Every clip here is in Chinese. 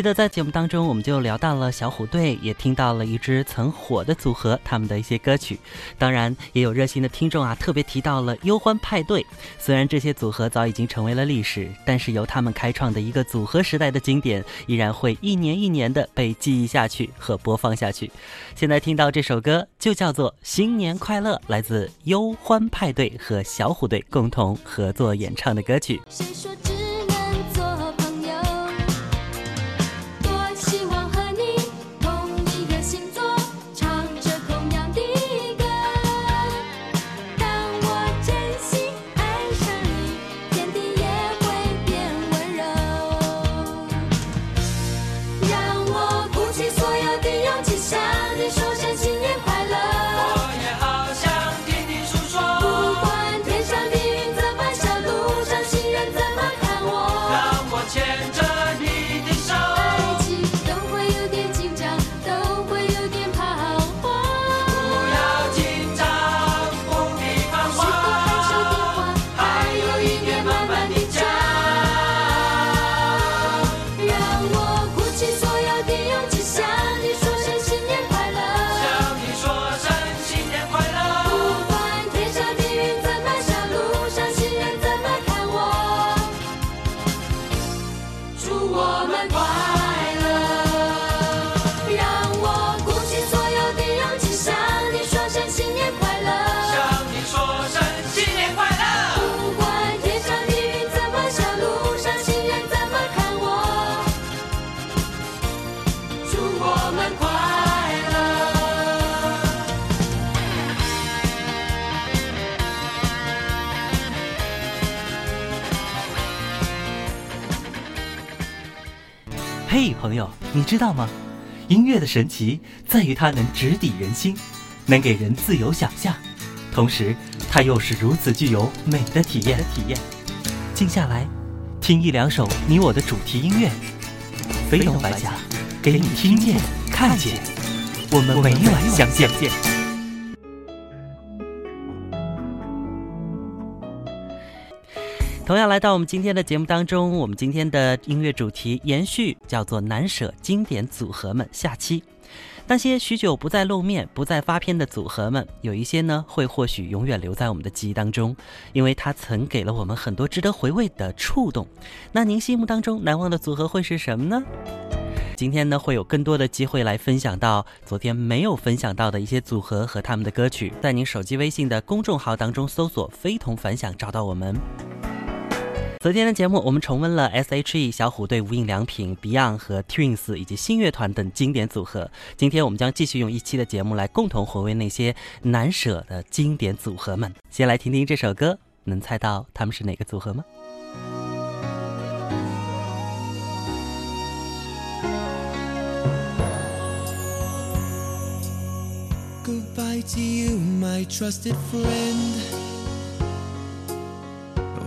记得在节目当中，我们就聊到了小虎队，也听到了一支曾火的组合他们的一些歌曲。当然，也有热心的听众啊，特别提到了忧欢派对。虽然这些组合早已经成为了历史，但是由他们开创的一个组合时代的经典，依然会一年一年的被记忆下去和播放下去。现在听到这首歌就叫做《新年快乐》，来自忧欢派对和小虎队共同合作演唱的歌曲。谁说朋友，你知道吗？音乐的神奇在于它能直抵人心，能给人自由想象，同时它又是如此具有美的体验。体验，静下来，听一两首你我的主题音乐，飞龙白甲，给你听见、看见，我们每晚相见。同样来到我们今天的节目当中，我们今天的音乐主题延续叫做“难舍经典组合们”下期。那些许久不再露面、不再发片的组合们，有一些呢会或许永远留在我们的记忆当中，因为它曾给了我们很多值得回味的触动。那您心目当中难忘的组合会是什么呢？今天呢会有更多的机会来分享到昨天没有分享到的一些组合和他们的歌曲，在您手机微信的公众号当中搜索“非同凡响”找到我们。昨天的节目，我们重温了 S.H.E、小虎队、无印良品、Beyond 和 Twins 以及新乐团等经典组合。今天我们将继续用一期的节目来共同回味那些难舍的经典组合们。先来听听这首歌，能猜到他们是哪个组合吗？Goodbye to you, my trusted friend.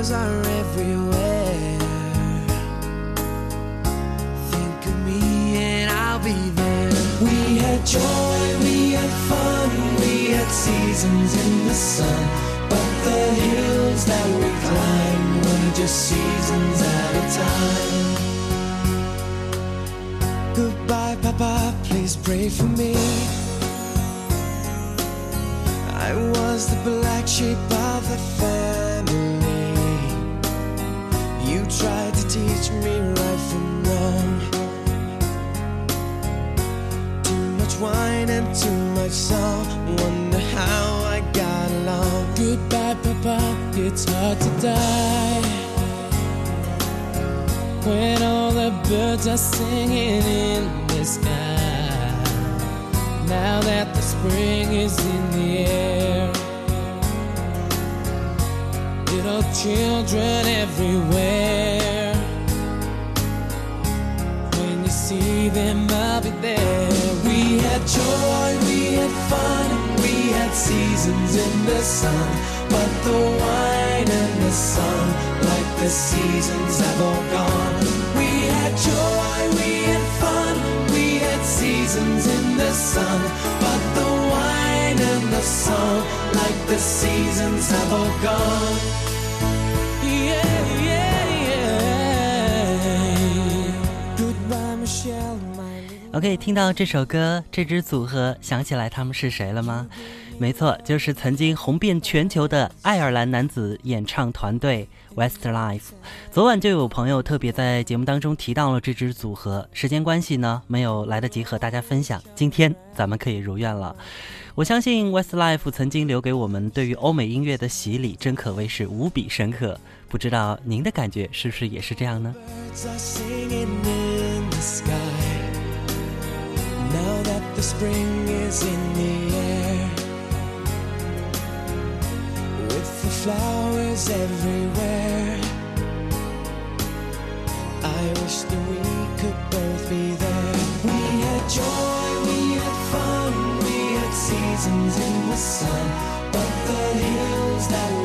girls are everywhere. Think of me and I'll be there. We had joy, we had fun, we had seasons in the sun. But the hills that we climbed were just seasons at a time. Goodbye, Papa, please pray for me. I was the black sheep of the family. Me right from wrong. Too much wine and too much song. Wonder how I got along. Goodbye, Papa, it's hard to die. When all the birds are singing in the sky. Now that the spring is in the air. Little children everywhere. Them, I'll be there. We had joy, we had fun, we had seasons in the sun. But the wine and the sun, like the seasons, have all gone. We had joy, we had fun, we had seasons in the sun. But the wine and the song, like the seasons, have all gone. OK，听到这首歌，这支组合想起来他们是谁了吗？没错，就是曾经红遍全球的爱尔兰男子演唱团队 Westlife。昨晚就有朋友特别在节目当中提到了这支组合，时间关系呢，没有来得及和大家分享。今天咱们可以如愿了。我相信 Westlife 曾经留给我们对于欧美音乐的洗礼，真可谓是无比深刻。不知道您的感觉是不是也是这样呢？That the spring is in the air, with the flowers everywhere. I wish that we could both be there. We had joy, we had fun, we had seasons in the sun. But the hills that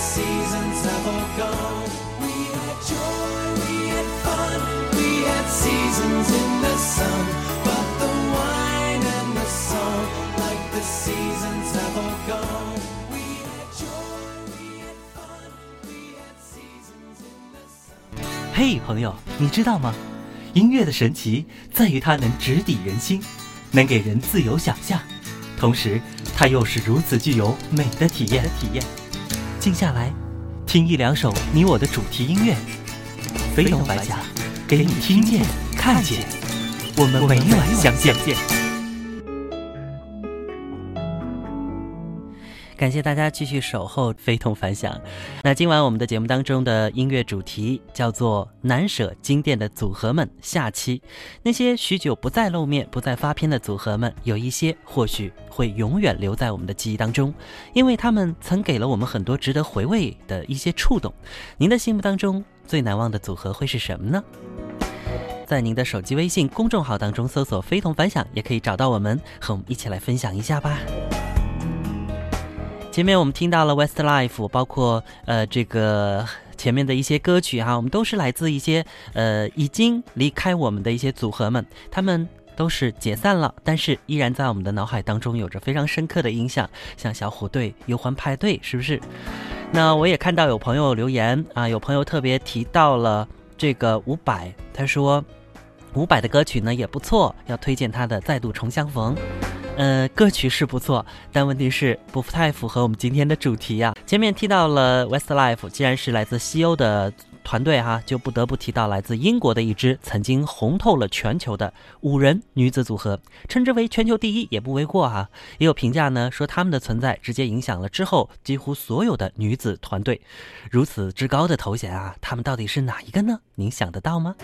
seasons have all gone. We had joy, we had fun, we had seasons in the sun. But the wine and the song, like the seasons have all gone. We had joy, we had fun, we had seasons in the sun. 嘿，朋友，你知道吗？音乐的神奇在于它能直抵人心，能给人自由想象，同时它又是如此具有美的体验。体验，静下来，听一两首你我的主题音乐，飞龙白甲，给你听见、看见。我们每晚相见。感谢大家继续守候非同凡响。那今晚我们的节目当中的音乐主题叫做“难舍经典的组合们”。下期那些许久不再露面、不再发片的组合们，有一些或许会永远留在我们的记忆当中，因为他们曾给了我们很多值得回味的一些触动。您的心目当中最难忘的组合会是什么呢？在您的手机微信公众号当中搜索“非同凡响”，也可以找到我们，和我们一起来分享一下吧。前面我们听到了 Westlife，包括呃这个前面的一些歌曲哈，我们都是来自一些呃已经离开我们的一些组合们，他们都是解散了，但是依然在我们的脑海当中有着非常深刻的印象，像小虎队、忧欢派对，是不是？那我也看到有朋友留言啊，有朋友特别提到了这个伍佰，他说伍佰的歌曲呢也不错，要推荐他的《再度重相逢》。呃，歌曲是不错，但问题是不太符合我们今天的主题呀、前面提到了 Westlife，既然是来自西欧的团队哈，就不得不提到来自英国的一支曾经红透了全球的五人女子组合，称之为全球第一也不为过哈。也有评价呢说他们的存在直接影响了之后几乎所有的女子团队。如此之高的头衔啊，他们到底是哪一个呢？您想得到吗？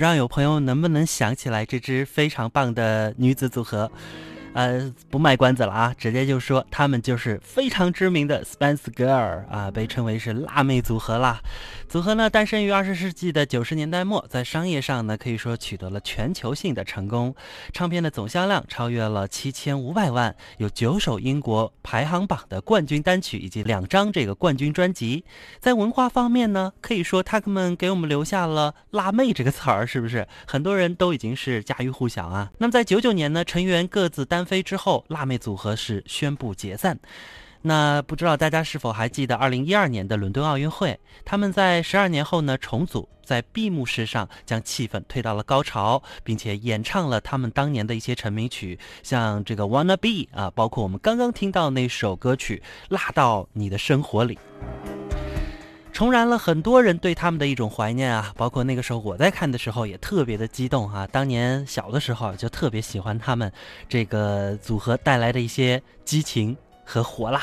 不知道有朋友能不能想起来这支非常棒的女子组合。呃，不卖关子了啊，直接就说他们就是非常知名的 Spice Girl 啊，被称为是辣妹组合啦。组合呢诞生于二十世纪的九十年代末，在商业上呢可以说取得了全球性的成功，唱片的总销量超越了七千五百万，有九首英国排行榜的冠军单曲以及两张这个冠军专辑。在文化方面呢，可以说他们给我们留下了“辣妹”这个词儿，是不是？很多人都已经是家喻户晓啊。那么在九九年呢，成员各自单飞之后，辣妹组合是宣布解散。那不知道大家是否还记得二零一二年的伦敦奥运会？他们在十二年后呢重组，在闭幕式上将气氛推到了高潮，并且演唱了他们当年的一些成名曲，像这个《Wanna Be》啊，包括我们刚刚听到那首歌曲《辣到你的生活里》。重燃了很多人对他们的一种怀念啊！包括那个时候我在看的时候也特别的激动啊！当年小的时候就特别喜欢他们这个组合带来的一些激情和火辣。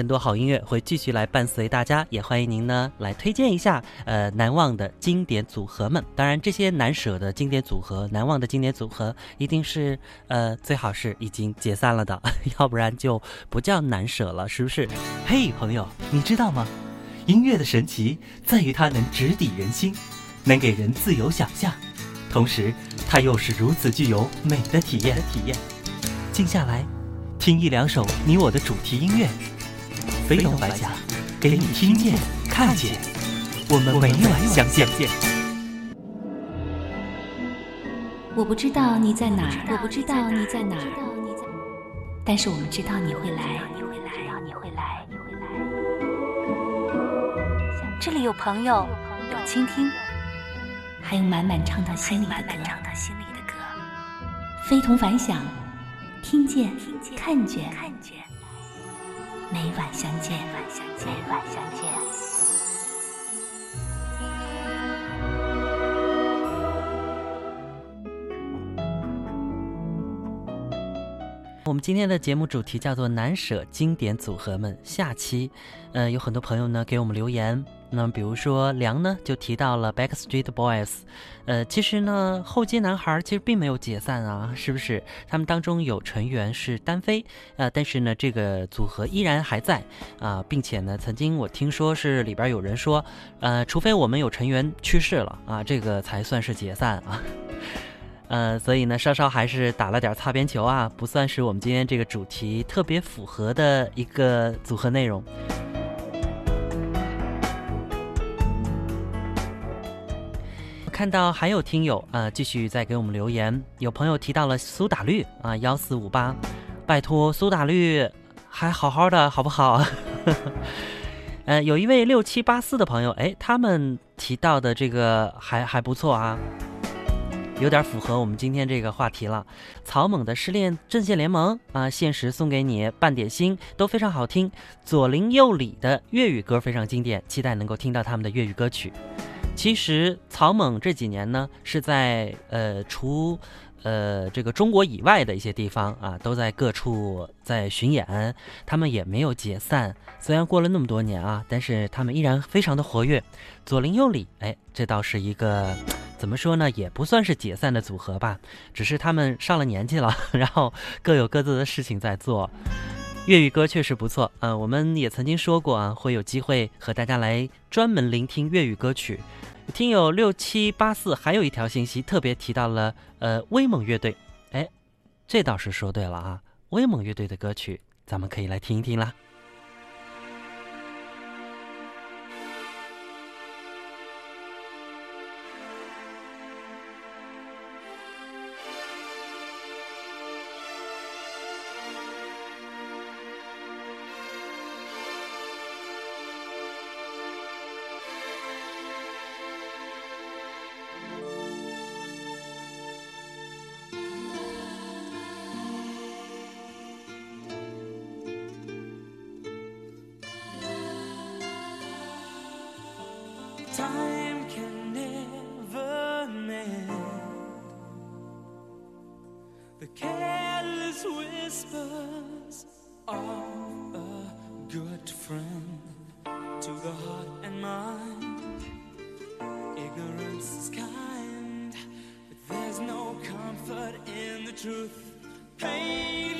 更多好音乐会继续来伴随大家，也欢迎您呢来推荐一下呃难忘的经典组合们。当然，这些难舍的经典组合、难忘的经典组合，一定是呃最好是已经解散了的，要不然就不叫难舍了，是不是？嘿，朋友，你知道吗？音乐的神奇在于它能直抵人心，能给人自由想象，同时它又是如此具有美的体验。体验，静下来，听一两首你我的主题音乐。非同凡响，给你听见、看见，我们每晚相见。我不知道你在哪儿，我不知道你在哪儿，但是我们知道你会来，你会来，你会来，你会来。这里有朋友，有倾听，还有满满唱到心里的歌。非同凡响，听见，看见。每晚相见，每晚相见。我们今天的节目主题叫做“难舍经典组合们”。下期，嗯，有很多朋友呢给我们留言。那，比如说梁呢就提到了 Backstreet Boys，呃，其实呢后街男孩其实并没有解散啊，是不是？他们当中有成员是单飞，呃，但是呢这个组合依然还在啊，并且呢曾经我听说是里边有人说，呃，除非我们有成员去世了啊，这个才算是解散啊。呃，所以呢稍稍还是打了点擦边球啊，不算是我们今天这个主题特别符合的一个组合内容。看到还有听友啊，继续在给我们留言。有朋友提到了苏打绿啊，幺四五八，拜托苏打绿还好好的好不好？呃，有一位六七八四的朋友，哎，他们提到的这个还还不错啊，有点符合我们今天这个话题了。草蜢的《失恋阵线联盟》啊，现实送给你，半点心都非常好听。左邻右里的粤语歌非常经典，期待能够听到他们的粤语歌曲。其实草蜢这几年呢，是在呃除呃这个中国以外的一些地方啊，都在各处在巡演，他们也没有解散。虽然过了那么多年啊，但是他们依然非常的活跃。左邻右里，哎，这倒是一个怎么说呢，也不算是解散的组合吧，只是他们上了年纪了，然后各有各自的事情在做。粤语歌确实不错，呃，我们也曾经说过啊，会有机会和大家来专门聆听粤语歌曲。听友六七八四还有一条信息特别提到了，呃，威猛乐队，哎，这倒是说对了啊，威猛乐队的歌曲，咱们可以来听一听啦。Time can never mend. The careless whispers are a good friend to the heart and mind. Ignorance is kind, but there's no comfort in the truth. Pain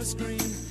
a screen.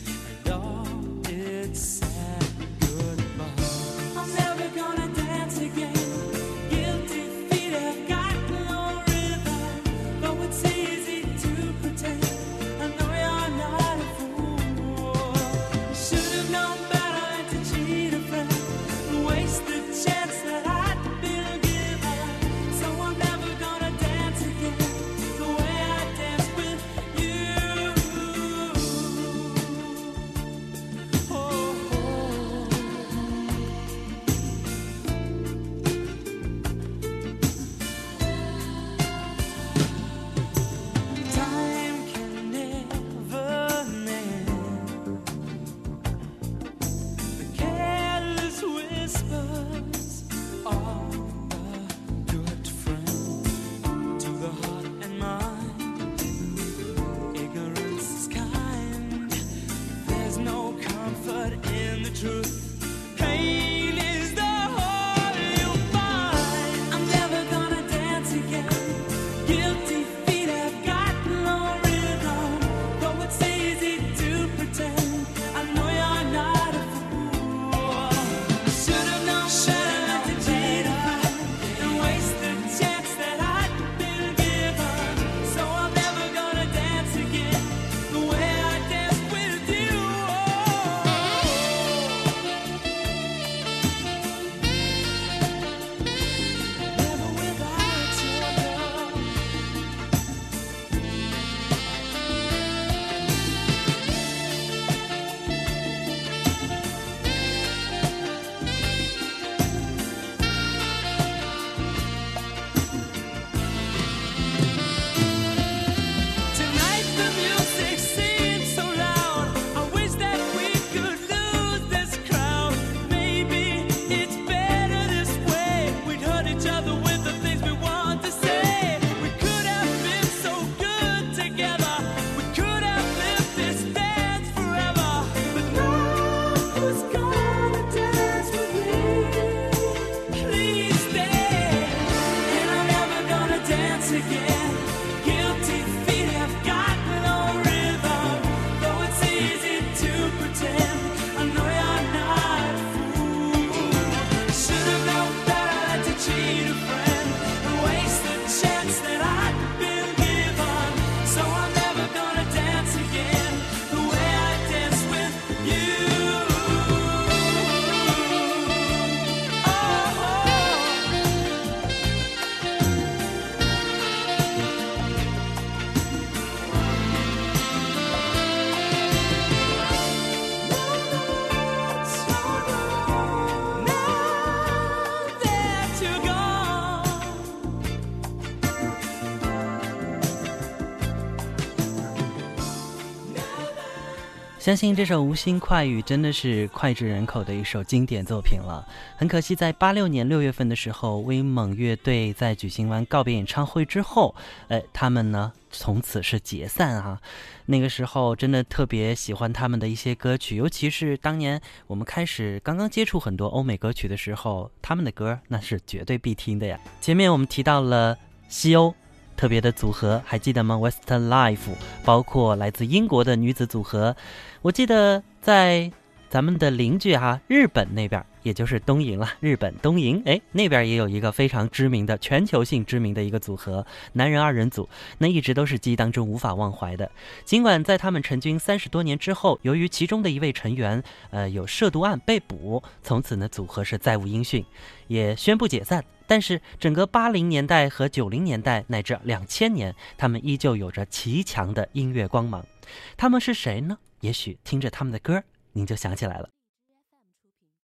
相信这首《无心快语》真的是脍炙人口的一首经典作品了。很可惜，在八六年六月份的时候，威猛乐队在举行完告别演唱会之后，哎，他们呢从此是解散啊。那个时候真的特别喜欢他们的一些歌曲，尤其是当年我们开始刚刚接触很多欧美歌曲的时候，他们的歌那是绝对必听的呀。前面我们提到了西欧。特别的组合还记得吗？Western Life，包括来自英国的女子组合，我记得在咱们的邻居哈日本那边，也就是东瀛了。日本东瀛，哎，那边也有一个非常知名的、全球性知名的一个组合，男人二人组，那一直都是记忆当中无法忘怀的。尽管在他们成军三十多年之后，由于其中的一位成员呃有涉毒案被捕，从此呢组合是再无音讯，也宣布解散。但是整个八零年代和九零年代乃至两千年，他们依旧有着极强的音乐光芒。他们是谁呢？也许听着他们的歌，您就想起来了。